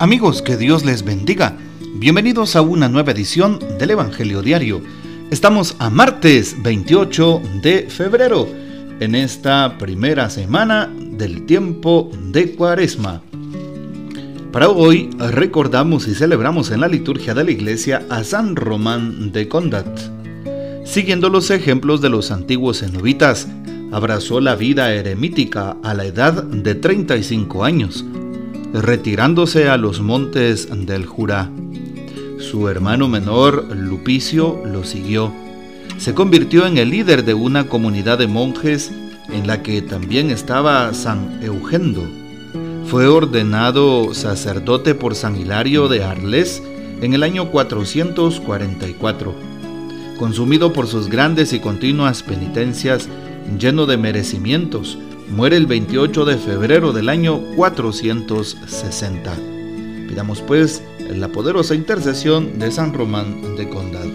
Amigos, que Dios les bendiga. Bienvenidos a una nueva edición del Evangelio Diario. Estamos a martes 28 de febrero, en esta primera semana del tiempo de Cuaresma. Para hoy recordamos y celebramos en la liturgia de la iglesia a San Román de Condat. Siguiendo los ejemplos de los antiguos cenobitas, abrazó la vida eremítica a la edad de 35 años retirándose a los montes del Jurá. Su hermano menor, Lupicio, lo siguió. Se convirtió en el líder de una comunidad de monjes en la que también estaba San Eugendo. Fue ordenado sacerdote por San Hilario de Arles en el año 444. Consumido por sus grandes y continuas penitencias, lleno de merecimientos, muere el 28 de febrero del año 460. Pidamos pues la poderosa intercesión de San Román de Condad.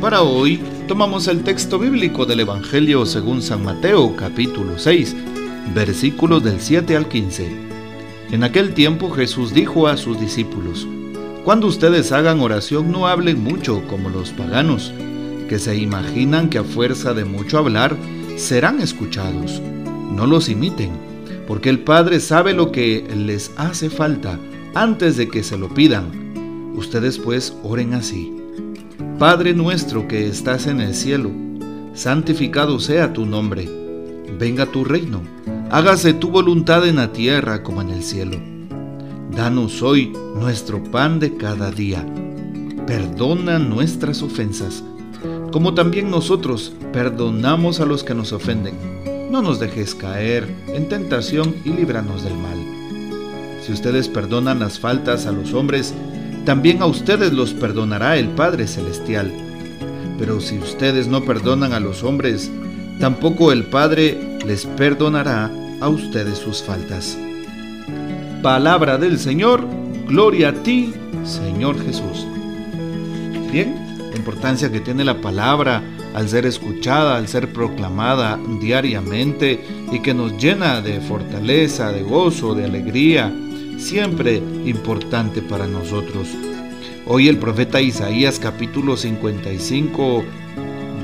Para hoy tomamos el texto bíblico del Evangelio según San Mateo capítulo 6, versículos del 7 al 15. En aquel tiempo Jesús dijo a sus discípulos, Cuando ustedes hagan oración no hablen mucho como los paganos, que se imaginan que a fuerza de mucho hablar serán escuchados no los imiten, porque el Padre sabe lo que les hace falta antes de que se lo pidan. Ustedes pues oren así. Padre nuestro que estás en el cielo, santificado sea tu nombre. Venga tu reino, hágase tu voluntad en la tierra como en el cielo. Danos hoy nuestro pan de cada día. Perdona nuestras ofensas, como también nosotros perdonamos a los que nos ofenden no nos dejes caer en tentación y líbranos del mal. Si ustedes perdonan las faltas a los hombres, también a ustedes los perdonará el Padre Celestial. Pero si ustedes no perdonan a los hombres, tampoco el Padre les perdonará a ustedes sus faltas. Palabra del Señor, gloria a ti, Señor Jesús. Bien, importancia que tiene la palabra al ser escuchada, al ser proclamada diariamente y que nos llena de fortaleza, de gozo, de alegría, siempre importante para nosotros. Hoy el profeta Isaías capítulo 55,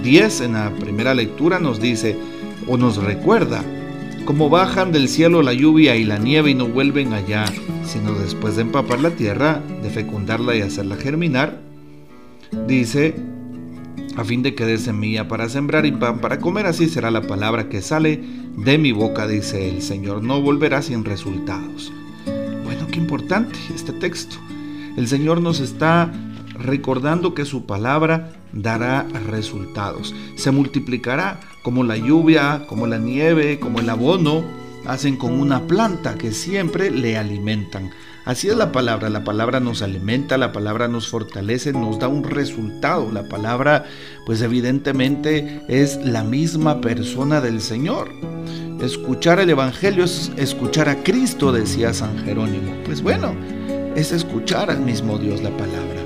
10 en la primera lectura nos dice o nos recuerda como bajan del cielo la lluvia y la nieve y no vuelven allá, sino después de empapar la tierra, de fecundarla y hacerla germinar, dice a fin de que dé semilla para sembrar y pan para comer, así será la palabra que sale de mi boca, dice el Señor, no volverá sin resultados. Bueno, qué importante este texto. El Señor nos está recordando que su palabra dará resultados. Se multiplicará como la lluvia, como la nieve, como el abono, hacen con una planta que siempre le alimentan. Así es la palabra, la palabra nos alimenta, la palabra nos fortalece, nos da un resultado. La palabra, pues evidentemente es la misma persona del Señor. Escuchar el Evangelio es escuchar a Cristo, decía San Jerónimo. Pues bueno, es escuchar al mismo Dios la palabra.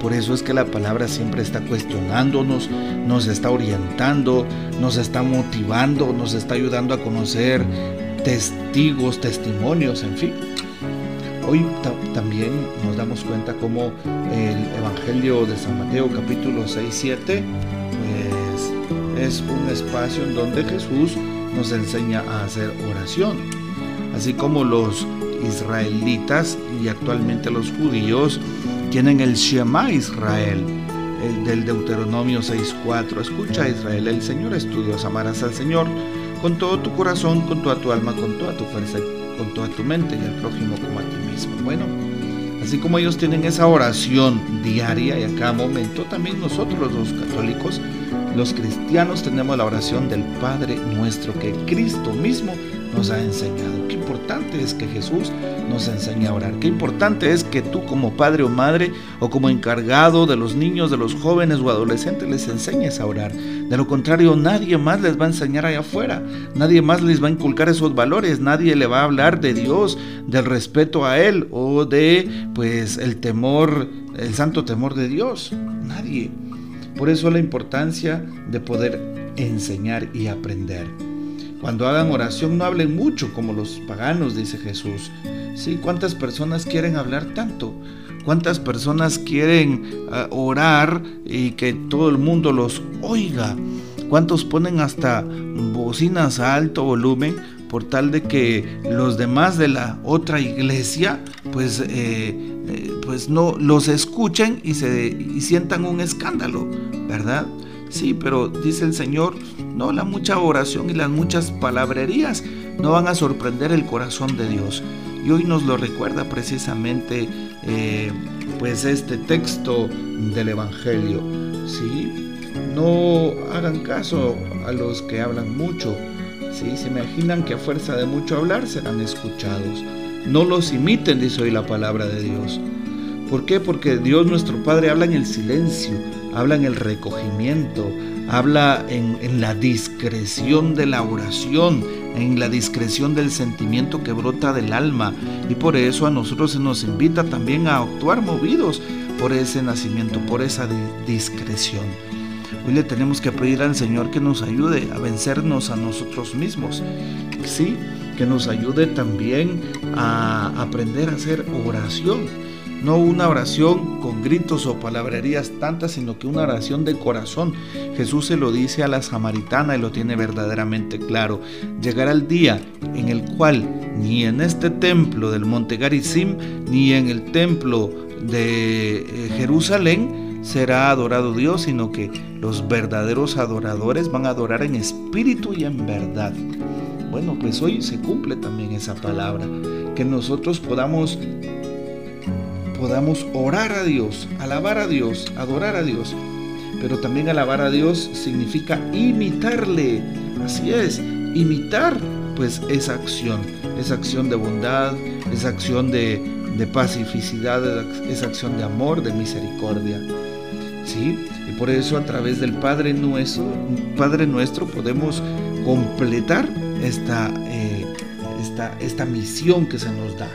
Por, eso es que la palabra siempre está cuestionándonos, nos está orientando, nos está motivando, nos está ayudando a conocer testigos, testimonios, en fin. Hoy también nos damos cuenta cómo el Evangelio de San Mateo capítulo 6, 7 pues, es un espacio en donde Jesús nos enseña a hacer oración. Así como los israelitas y actualmente los judíos tienen el Shema Israel, el del Deuteronomio 6.4. Escucha Israel, el Señor es tu Dios, amarás al Señor con todo tu corazón, con toda tu alma, con toda tu fuerza, con toda tu mente y al prójimo como a ti Bueno, así como ellos tienen esa oración diaria y a cada momento, también nosotros los católicos, los cristianos, tenemos la oración del Padre nuestro que Cristo mismo nos ha enseñado. Qué importante es que Jesús nos enseñe a orar. Qué importante es que tú como padre o madre o como encargado de los niños, de los jóvenes o adolescentes les enseñes a orar. De lo contrario, nadie más les va a enseñar allá afuera. Nadie más les va a inculcar esos valores. Nadie le va a hablar de Dios, del respeto a Él o de pues el temor, el santo temor de Dios. Nadie. Por eso la importancia de poder enseñar y aprender. Cuando hagan oración no hablen mucho como los paganos, dice Jesús. Sí, ¿cuántas personas quieren hablar tanto? ¿Cuántas personas quieren ah, orar y que todo el mundo los oiga? ¿Cuántos ponen hasta bocinas a alto volumen por tal de que los demás de la otra iglesia pues, eh, eh, pues no los escuchen y, se, y sientan un escándalo, ¿verdad? Sí, pero dice el Señor, no, la mucha oración y las muchas palabrerías no van a sorprender el corazón de Dios. Y hoy nos lo recuerda precisamente eh, pues este texto del Evangelio. ¿sí? No hagan caso a los que hablan mucho. ¿sí? Se imaginan que a fuerza de mucho hablar serán escuchados. No los imiten, dice hoy la palabra de Dios. ¿Por qué? Porque Dios nuestro Padre habla en el silencio, habla en el recogimiento, habla en, en, la discreción de la oración, en la discreción del sentimiento que brota del alma. Y por eso a nosotros se nos invita también a actuar movidos por ese nacimiento, por esa discreción. Hoy le tenemos que pedir al Señor que nos ayude a vencernos a nosotros mismos. Sí, que nos ayude también a aprender a hacer oración no una oración con gritos o palabrerías tantas, sino que una oración de corazón. Jesús se lo dice a la samaritana y lo tiene verdaderamente claro. Llegará el día en el cual ni en este templo del monte Garizim, ni en el templo de eh, Jerusalén será adorado Dios, sino que los verdaderos adoradores van a adorar en espíritu y en verdad. Bueno, pues hoy se cumple también esa palabra, que nosotros podamos podamos orar a Dios, alabar a Dios, adorar a Dios. Pero también alabar a Dios significa imitarle. Así es, imitar pues esa acción, esa acción de bondad, esa acción de, de pacificidad, esa acción de amor, de misericordia. ¿Sí? Y por eso a través del Padre nuestro, Padre nuestro podemos completar esta, eh, esta, esta misión que se nos da.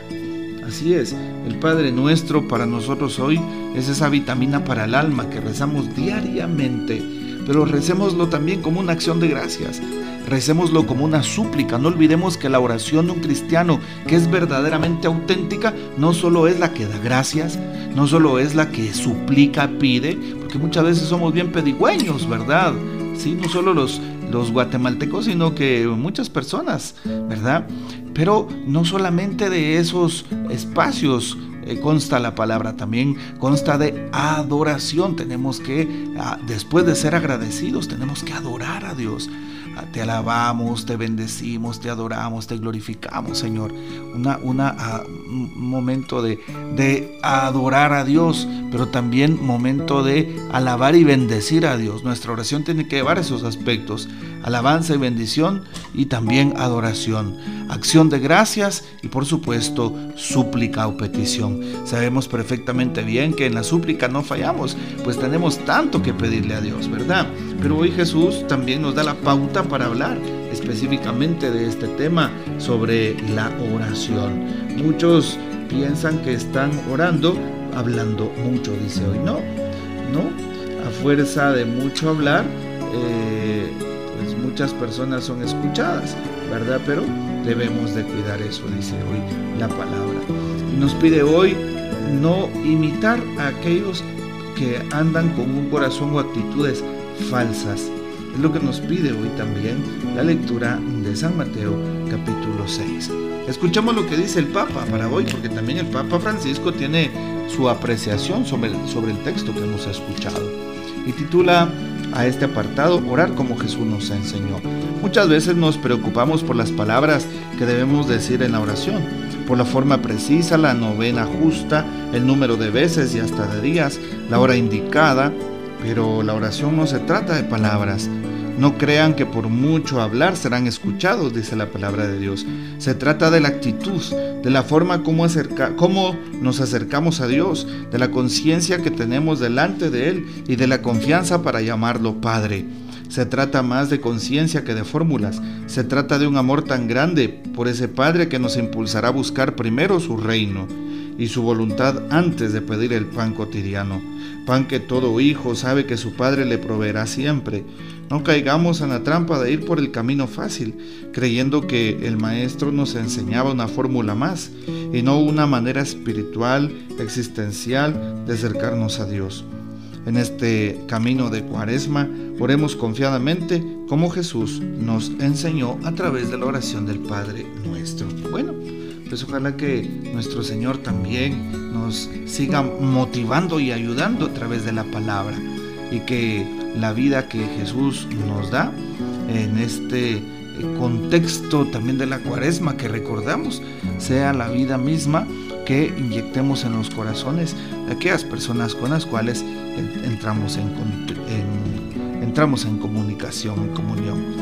Así es, el Padre nuestro para nosotros hoy es esa vitamina para el alma que rezamos diariamente, pero recémoslo también como una acción de gracias. Recémoslo como una súplica. No olvidemos que la oración de un cristiano que es verdaderamente auténtica no solo es la que da gracias, no solo es la que suplica, pide, porque muchas veces somos bien pedigüeños, ¿verdad? Sí, no solo los, los guatemaltecos, sino que muchas personas, ¿verdad? Pero no solamente de esos espacios eh, consta la palabra, también consta de adoración. Tenemos que, ah, después de ser agradecidos, tenemos que adorar a Dios. Ah, te alabamos, te bendecimos, te adoramos, te glorificamos, Señor. Una, ah, un momento de, de adorar a Dios, pero también momento de alabar y bendecir a Dios. Nuestra oración tiene que llevar esos aspectos, alabanza y bendición y también adoración, acción de gracias y por supuesto súplica o petición. Sabemos perfectamente bien que en la súplica no fallamos, pues tenemos tanto que pedirle a Dios, ¿verdad? Pero hoy Jesús también nos da la pauta para hablar específicamente de este tema sobre la oración. Muchos piensan que están orando hablando mucho, dice hoy. No, no, a fuerza de mucho hablar, eh, muchas personas son escuchadas, ¿verdad? Pero debemos de cuidar eso, dice hoy la palabra. Nos pide hoy no imitar a aquellos que andan con un corazón o actitudes falsas. Es lo que nos pide hoy también la lectura de San Mateo capítulo 6. Escuchamos lo que dice el Papa para hoy, porque también el Papa Francisco tiene su apreciación sobre el, sobre el texto que hemos escuchado. Y titula a este apartado Orar como Jesús nos enseñó. Muchas veces nos preocupamos por las palabras que debemos decir en la oración, por la forma precisa, la novena justa, el número de veces y hasta de días, la hora indicada, pero la oración no se trata de palabras, no crean que por mucho hablar serán escuchados, dice la palabra de Dios. Se trata de la actitud, de la forma como, nos acercamos a Dios, de la conciencia que tenemos delante de Él y de la confianza para llamarlo Padre. Se trata más de conciencia que de fórmulas. Se trata de un amor tan grande por ese Padre que nos impulsará a buscar primero su reino. Y su voluntad antes de pedir el pan cotidiano, pan que todo hijo sabe que su padre le proveerá siempre. No caigamos en la trampa de ir por el camino fácil, creyendo que el maestro nos enseñaba una fórmula más y no una manera espiritual, existencial de acercarnos a Dios. En este camino de cuaresma, oremos confiadamente como Jesús nos enseñó a través de la oración del Padre nuestro. Bueno, pues ojalá que nuestro Señor también nos siga motivando y ayudando a través de la palabra y que la vida que Jesús nos da en este contexto también de la cuaresma que recordamos sea la vida misma que inyectemos en los corazones de aquellas personas con las cuales entramos en, entramos en comunicación, en comunión.